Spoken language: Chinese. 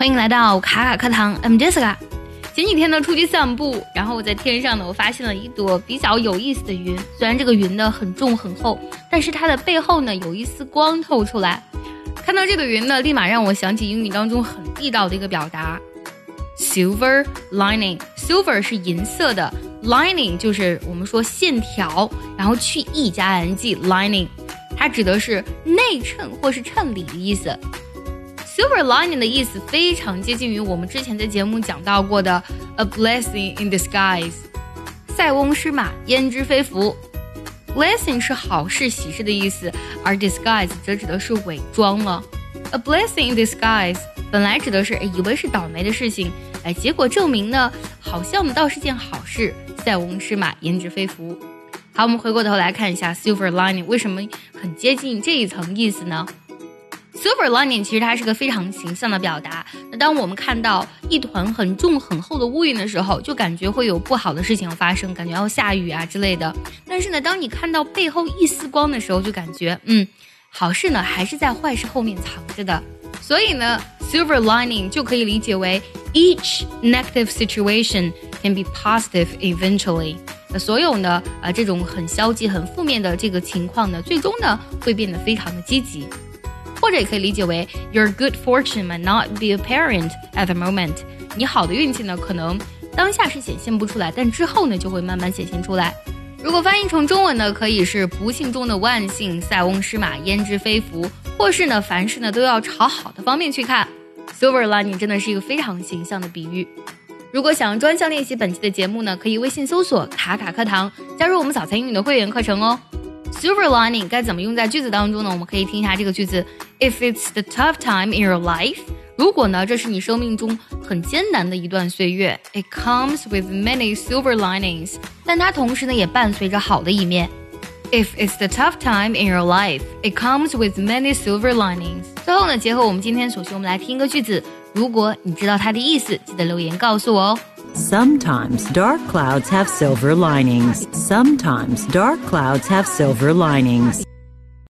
欢迎来到卡卡课堂，I'm Jessica。前几天呢，出去散步，然后我在天上呢，我发现了一朵比较有意思的云。虽然这个云呢很重很厚，但是它的背后呢有一丝光透出来。看到这个云呢，立马让我想起英语当中很地道的一个表达，silver lining。silver 是银色的，lining 就是我们说线条，然后去 e 加 ing lining，它指的是内衬或是衬里的意思。Silver lining 的意思非常接近于我们之前在节目讲到过的 a blessing in disguise，塞翁失马焉知非福。Blessing 是好事喜事的意思，而 disguise 则指的是伪装了。A blessing in disguise 本来指的是以为是倒霉的事情，哎，结果证明呢，好像倒是件好事。塞翁失马焉知非福。好，我们回过头来看一下 silver lining 为什么很接近这一层意思呢？Silver lining 其实它是个非常形象的表达。那当我们看到一团很重很厚的乌云的时候，就感觉会有不好的事情要发生，感觉要下雨啊之类的。但是呢，当你看到背后一丝光的时候，就感觉嗯，好事呢还是在坏事后面藏着的。所以呢，Silver lining 就可以理解为 each negative situation can be positive eventually。那所有呢，呃，这种很消极、很负面的这个情况呢，最终呢会变得非常的积极。或者也可以理解为 Your good fortune might not be apparent at the moment。你好的运气呢，可能当下是显现不出来，但之后呢，就会慢慢显现出来。如果翻译成中文呢，可以是不幸中的万幸，塞翁失马焉知非福，或是呢，凡事呢都要朝好的方面去看。Silver lining 真的是一个非常形象的比喻。如果想要专项练习本期的节目呢，可以微信搜索“卡卡课堂”，加入我们早餐英语的会员课程哦。Silver lining 该怎么用在句子当中呢？我们可以听一下这个句子 ：If it's the tough time in your life，如果呢这是你生命中很艰难的一段岁月，it comes with many silver linings，但它同时呢也伴随着好的一面。If it's the tough time in your life, it comes with many silver linings。最后呢，结合我们今天所学，我们来听一个句子。如果你知道它的意思，记得留言告诉我哦。Sometimes dark clouds have silver linings. Sometimes dark clouds have silver linings.